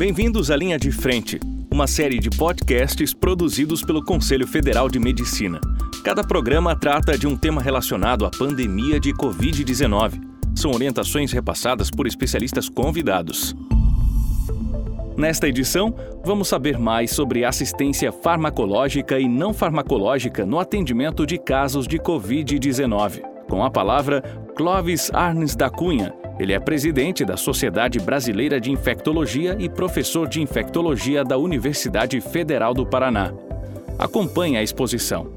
Bem-vindos à Linha de Frente, uma série de podcasts produzidos pelo Conselho Federal de Medicina. Cada programa trata de um tema relacionado à pandemia de Covid-19. São orientações repassadas por especialistas convidados. Nesta edição, vamos saber mais sobre assistência farmacológica e não farmacológica no atendimento de casos de Covid-19. Com a palavra, Clóvis Arnes da Cunha. Ele é presidente da Sociedade Brasileira de Infectologia e professor de infectologia da Universidade Federal do Paraná. Acompanhe a exposição.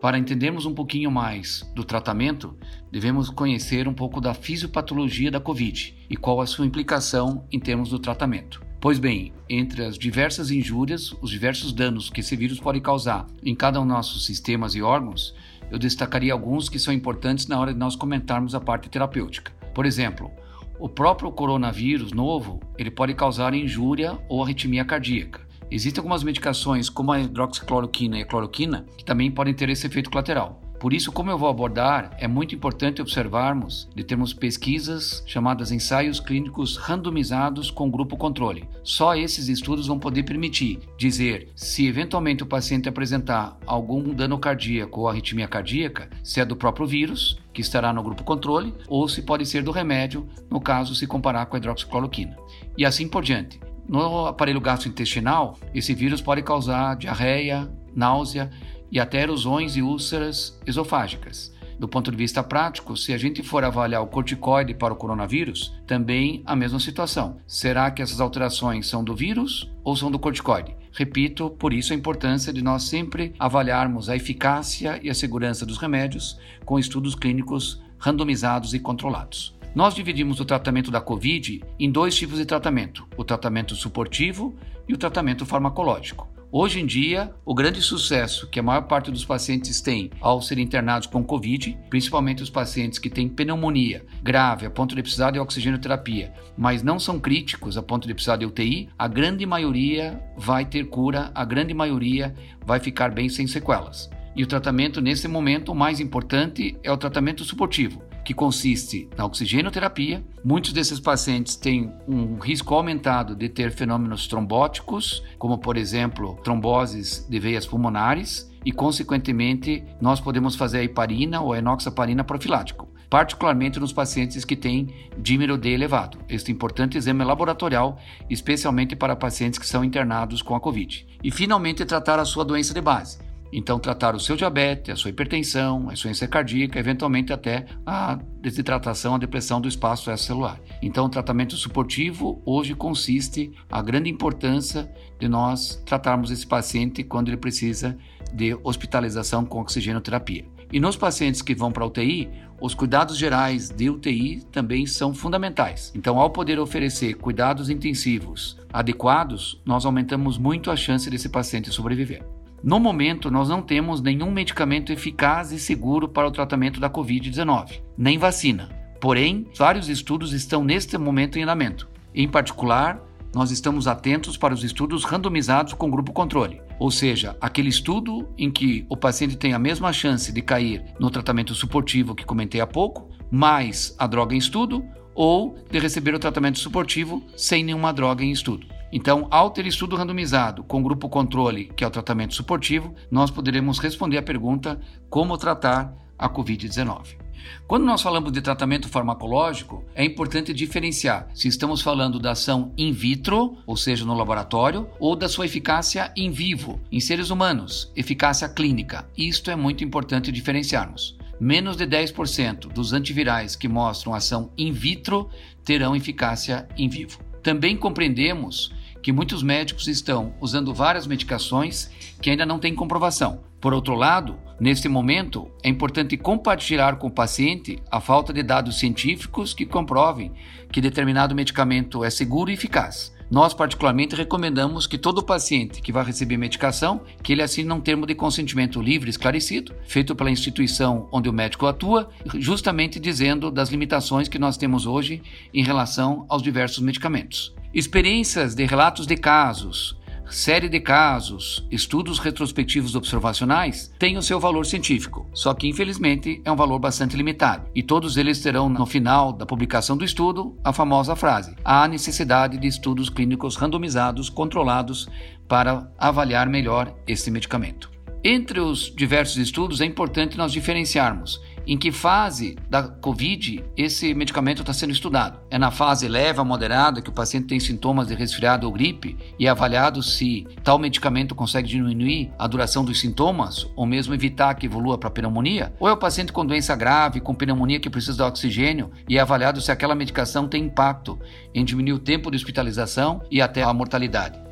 Para entendermos um pouquinho mais do tratamento, devemos conhecer um pouco da fisiopatologia da Covid e qual a sua implicação em termos do tratamento. Pois bem, entre as diversas injúrias, os diversos danos que esse vírus pode causar em cada um dos nossos sistemas e órgãos, eu destacaria alguns que são importantes na hora de nós comentarmos a parte terapêutica. Por exemplo, o próprio coronavírus novo, ele pode causar injúria ou arritmia cardíaca. Existem algumas medicações, como a hidroxicloroquina e a cloroquina, que também podem ter esse efeito colateral. Por isso, como eu vou abordar, é muito importante observarmos de termos pesquisas chamadas ensaios clínicos randomizados com grupo controle. Só esses estudos vão poder permitir dizer se eventualmente o paciente apresentar algum dano cardíaco ou arritmia cardíaca, se é do próprio vírus, que estará no grupo controle, ou se pode ser do remédio, no caso se comparar com a hidroxicloroquina. E assim por diante. No aparelho gastrointestinal, esse vírus pode causar diarreia, náusea e até erosões e úlceras esofágicas. Do ponto de vista prático, se a gente for avaliar o corticoide para o coronavírus, também a mesma situação. Será que essas alterações são do vírus ou são do corticoide? Repito, por isso a importância de nós sempre avaliarmos a eficácia e a segurança dos remédios com estudos clínicos randomizados e controlados. Nós dividimos o tratamento da Covid em dois tipos de tratamento: o tratamento suportivo e o tratamento farmacológico. Hoje em dia, o grande sucesso que a maior parte dos pacientes tem ao serem internados com Covid, principalmente os pacientes que têm pneumonia grave a ponto de precisar de oxigenoterapia, mas não são críticos a ponto de precisar de UTI, a grande maioria vai ter cura, a grande maioria vai ficar bem sem sequelas. E o tratamento nesse momento, o mais importante é o tratamento suportivo, que consiste na oxigenoterapia. Muitos desses pacientes têm um risco aumentado de ter fenômenos trombóticos, como por exemplo tromboses de veias pulmonares, e consequentemente nós podemos fazer a heparina ou a enoxaparina profilático particularmente nos pacientes que têm dímero D elevado. Este importante exame laboratorial, especialmente para pacientes que são internados com a COVID. E finalmente tratar a sua doença de base, então, tratar o seu diabetes, a sua hipertensão, a insuficiência cardíaca, eventualmente até a desidratação, a depressão do espaço extracelular. Então, o tratamento suportivo hoje consiste a grande importância de nós tratarmos esse paciente quando ele precisa de hospitalização com oxigenoterapia. E nos pacientes que vão para UTI, os cuidados gerais de UTI também são fundamentais. Então, ao poder oferecer cuidados intensivos adequados, nós aumentamos muito a chance desse paciente sobreviver. No momento, nós não temos nenhum medicamento eficaz e seguro para o tratamento da Covid-19, nem vacina. Porém, vários estudos estão neste momento em andamento. Em particular, nós estamos atentos para os estudos randomizados com grupo controle, ou seja, aquele estudo em que o paciente tem a mesma chance de cair no tratamento suportivo que comentei há pouco, mais a droga em estudo, ou de receber o tratamento suportivo sem nenhuma droga em estudo. Então, ao ter estudo randomizado com grupo controle, que é o tratamento suportivo, nós poderemos responder à pergunta como tratar a COVID-19. Quando nós falamos de tratamento farmacológico, é importante diferenciar se estamos falando da ação in vitro, ou seja, no laboratório, ou da sua eficácia in vivo, em seres humanos, eficácia clínica. Isto é muito importante diferenciarmos. Menos de 10% dos antivirais que mostram ação in vitro terão eficácia in vivo. Também compreendemos que muitos médicos estão usando várias medicações que ainda não têm comprovação. Por outro lado, neste momento, é importante compartilhar com o paciente a falta de dados científicos que comprovem que determinado medicamento é seguro e eficaz. Nós, particularmente, recomendamos que todo paciente que vai receber medicação, que ele assine um termo de consentimento livre esclarecido, feito pela instituição onde o médico atua, justamente dizendo das limitações que nós temos hoje em relação aos diversos medicamentos. Experiências de relatos de casos série de casos, estudos retrospectivos observacionais têm o seu valor científico, só que infelizmente é um valor bastante limitado. E todos eles terão no final da publicação do estudo a famosa frase: há necessidade de estudos clínicos randomizados controlados para avaliar melhor este medicamento. Entre os diversos estudos, é importante nós diferenciarmos em que fase da Covid esse medicamento está sendo estudado. É na fase leve a moderada que o paciente tem sintomas de resfriado ou gripe e é avaliado se tal medicamento consegue diminuir a duração dos sintomas ou mesmo evitar que evolua para pneumonia? Ou é o paciente com doença grave, com pneumonia que precisa de oxigênio e é avaliado se aquela medicação tem impacto em diminuir o tempo de hospitalização e até a mortalidade?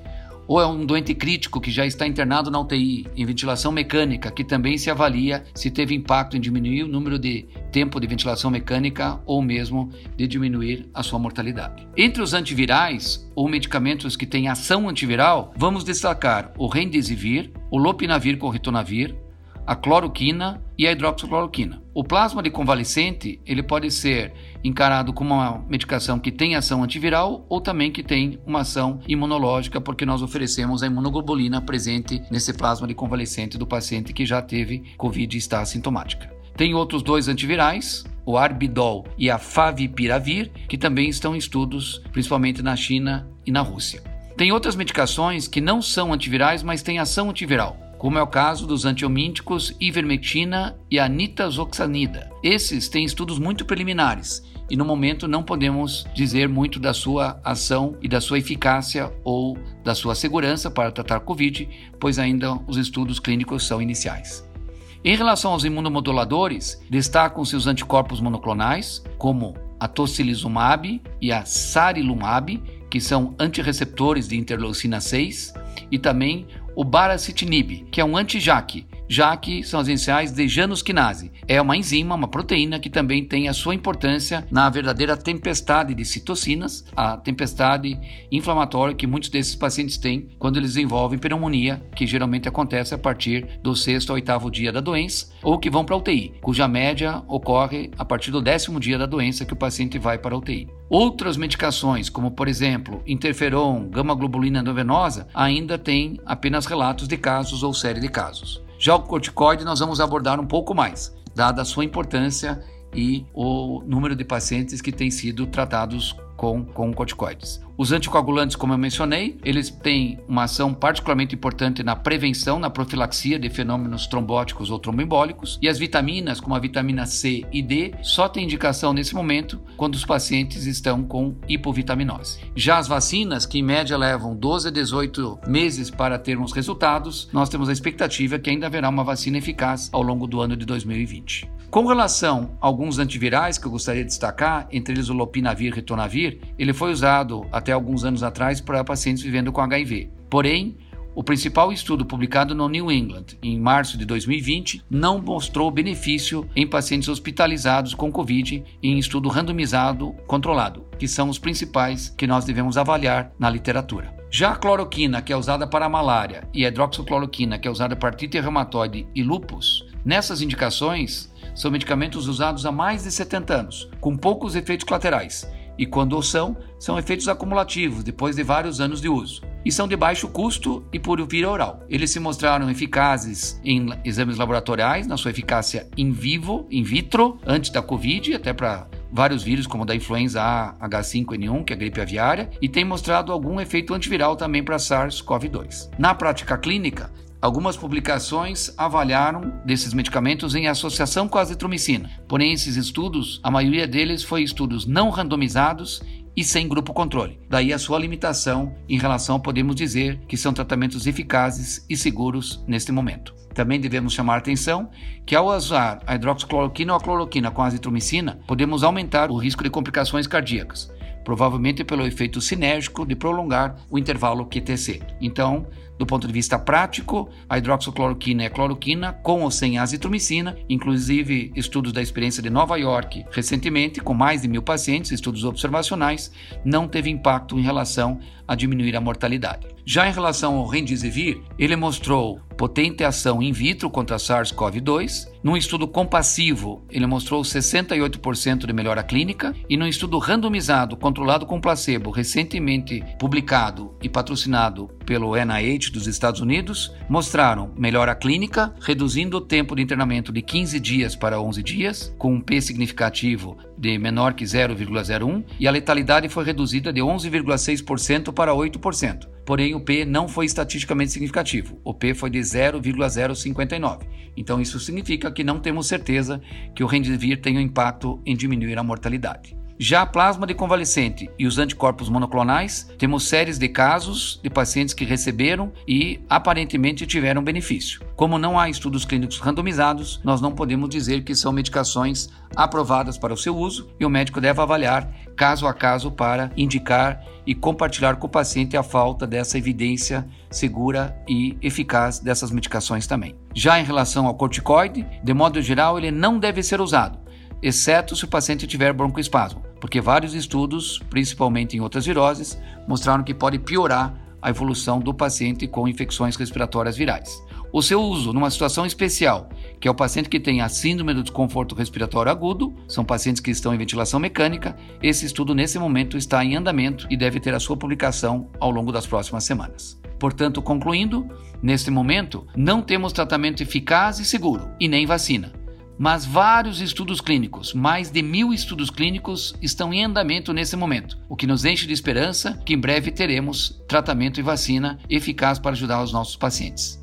Ou é um doente crítico que já está internado na UTI em ventilação mecânica, que também se avalia se teve impacto em diminuir o número de tempo de ventilação mecânica ou mesmo de diminuir a sua mortalidade. Entre os antivirais ou medicamentos que têm ação antiviral, vamos destacar o Remdesivir, o Lopinavir com ritonavir, a cloroquina e a hidroxicloroquina. O plasma de convalescente ele pode ser encarado como uma medicação que tem ação antiviral ou também que tem uma ação imunológica, porque nós oferecemos a imunoglobulina presente nesse plasma de convalescente do paciente que já teve Covid e está assintomática. Tem outros dois antivirais, o Arbidol e a Favipiravir, que também estão em estudos, principalmente na China e na Rússia. Tem outras medicações que não são antivirais, mas têm ação antiviral como é o caso dos antiomínticos ivermectina e anitazoxanida. Esses têm estudos muito preliminares e no momento não podemos dizer muito da sua ação e da sua eficácia ou da sua segurança para tratar Covid, pois ainda os estudos clínicos são iniciais. Em relação aos imunomoduladores, destacam-se os anticorpos monoclonais, como a tocilizumab e a sarilumab, que são antireceptores de interleucina 6, e também o baricitinib, que é um anti-JAK. JAK são as iniciais de janusquinase. É uma enzima, uma proteína que também tem a sua importância na verdadeira tempestade de citocinas, a tempestade inflamatória que muitos desses pacientes têm quando eles desenvolvem pneumonia, que geralmente acontece a partir do sexto ao oitavo dia da doença, ou que vão para a UTI, cuja média ocorre a partir do décimo dia da doença que o paciente vai para a UTI. Outras medicações, como por exemplo interferon, gama-globulina endovenosa, ainda têm apenas relatos de casos ou série de casos. Já o corticoide nós vamos abordar um pouco mais, dada a sua importância e o número de pacientes que têm sido tratados com, com corticoides. Os anticoagulantes, como eu mencionei, eles têm uma ação particularmente importante na prevenção, na profilaxia de fenômenos trombóticos ou tromboembólicos, e as vitaminas, como a vitamina C e D, só têm indicação nesse momento quando os pacientes estão com hipovitaminose. Já as vacinas, que em média levam 12 a 18 meses para termos resultados, nós temos a expectativa que ainda haverá uma vacina eficaz ao longo do ano de 2020. Com relação a alguns antivirais que eu gostaria de destacar, entre eles o lopinavir e ritonavir, ele foi usado até alguns anos atrás para pacientes vivendo com HIV. Porém, o principal estudo publicado no New England em março de 2020 não mostrou benefício em pacientes hospitalizados com Covid em estudo randomizado controlado, que são os principais que nós devemos avaliar na literatura. Já a cloroquina, que é usada para a malária, e a hidroxicloroquina, que é usada para artrite reumatoide e lupus, nessas indicações são medicamentos usados há mais de 70 anos, com poucos efeitos colaterais e quando o são, são efeitos acumulativos depois de vários anos de uso. E são de baixo custo e por via oral. Eles se mostraram eficazes em exames laboratoriais, na sua eficácia in vivo, in vitro, antes da Covid, até para vários vírus, como da influenza A, H5N1, que é a gripe aviária, e tem mostrado algum efeito antiviral também para SARS-CoV-2. Na prática clínica, Algumas publicações avaliaram desses medicamentos em associação com a azitromicina. Porém, esses estudos, a maioria deles foi estudos não randomizados e sem grupo controle. Daí a sua limitação em relação podemos dizer que são tratamentos eficazes e seguros neste momento. Também devemos chamar atenção que ao usar a hidroxicloroquina ou a cloroquina com a azitromicina, podemos aumentar o risco de complicações cardíacas, provavelmente pelo efeito sinérgico de prolongar o intervalo QTC. Então, do ponto de vista prático, a hidroxicloroquina é cloroquina com ou sem azitromicina, inclusive estudos da experiência de Nova York recentemente, com mais de mil pacientes, estudos observacionais, não teve impacto em relação a diminuir a mortalidade. Já em relação ao Remdesivir, ele mostrou potente ação in vitro contra SARS-CoV-2. Num estudo compassivo, ele mostrou 68% de melhora clínica. E num estudo randomizado, controlado com placebo, recentemente publicado e patrocinado pelo NIH dos Estados Unidos, mostraram melhora clínica, reduzindo o tempo de internamento de 15 dias para 11 dias, com um P significativo de menor que 0,01, e a letalidade foi reduzida de 11,6% para 8% porém o P não foi estatisticamente significativo. O P foi de 0,059. Então isso significa que não temos certeza que o Rendivir tem um impacto em diminuir a mortalidade. Já a plasma de convalescente e os anticorpos monoclonais, temos séries de casos de pacientes que receberam e aparentemente tiveram benefício. Como não há estudos clínicos randomizados, nós não podemos dizer que são medicações aprovadas para o seu uso e o médico deve avaliar caso a caso para indicar e compartilhar com o paciente a falta dessa evidência segura e eficaz dessas medicações também. Já em relação ao corticoide, de modo geral, ele não deve ser usado exceto se o paciente tiver broncoespasmo, porque vários estudos, principalmente em outras viroses, mostraram que pode piorar a evolução do paciente com infecções respiratórias virais. O seu uso numa situação especial, que é o paciente que tem a síndrome do desconforto respiratório agudo, são pacientes que estão em ventilação mecânica, esse estudo nesse momento está em andamento e deve ter a sua publicação ao longo das próximas semanas. Portanto, concluindo, neste momento não temos tratamento eficaz e seguro e nem vacina mas vários estudos clínicos, mais de mil estudos clínicos, estão em andamento nesse momento, o que nos enche de esperança que em breve teremos tratamento e vacina eficaz para ajudar os nossos pacientes.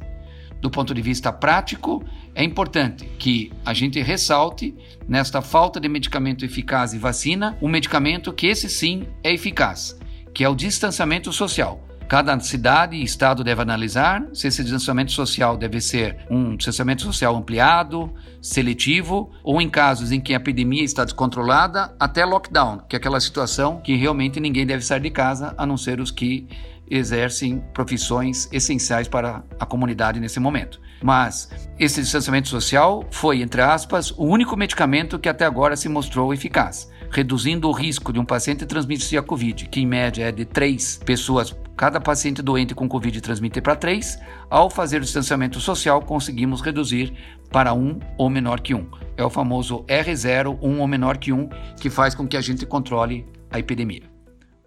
Do ponto de vista prático, é importante que a gente ressalte, nesta falta de medicamento eficaz e vacina, um medicamento que esse sim é eficaz, que é o distanciamento social. Cada cidade e estado deve analisar se esse distanciamento social deve ser um distanciamento social ampliado, seletivo, ou em casos em que a epidemia está descontrolada, até lockdown, que é aquela situação que realmente ninguém deve sair de casa, a não ser os que exercem profissões essenciais para a comunidade nesse momento. Mas esse distanciamento social foi, entre aspas, o único medicamento que até agora se mostrou eficaz, reduzindo o risco de um paciente transmitir a Covid, que em média é de três pessoas cada paciente doente com Covid transmite para 3, ao fazer o distanciamento social, conseguimos reduzir para 1 ou menor que 1. É o famoso R0, 1 ou menor que 1, que faz com que a gente controle a epidemia.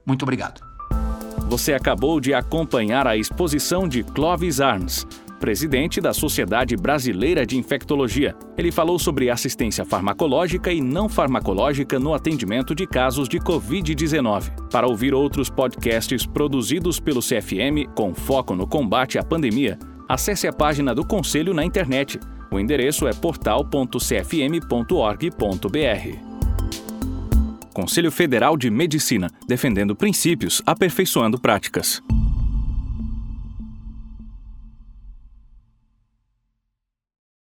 Muito obrigado. Você acabou de acompanhar a exposição de Clovis Arns presidente da Sociedade Brasileira de Infectologia. Ele falou sobre assistência farmacológica e não farmacológica no atendimento de casos de Covid-19. Para ouvir outros podcasts produzidos pelo CFM com foco no combate à pandemia, acesse a página do Conselho na internet. O endereço é portal.cfm.org.br. Conselho Federal de Medicina, defendendo princípios, aperfeiçoando práticas.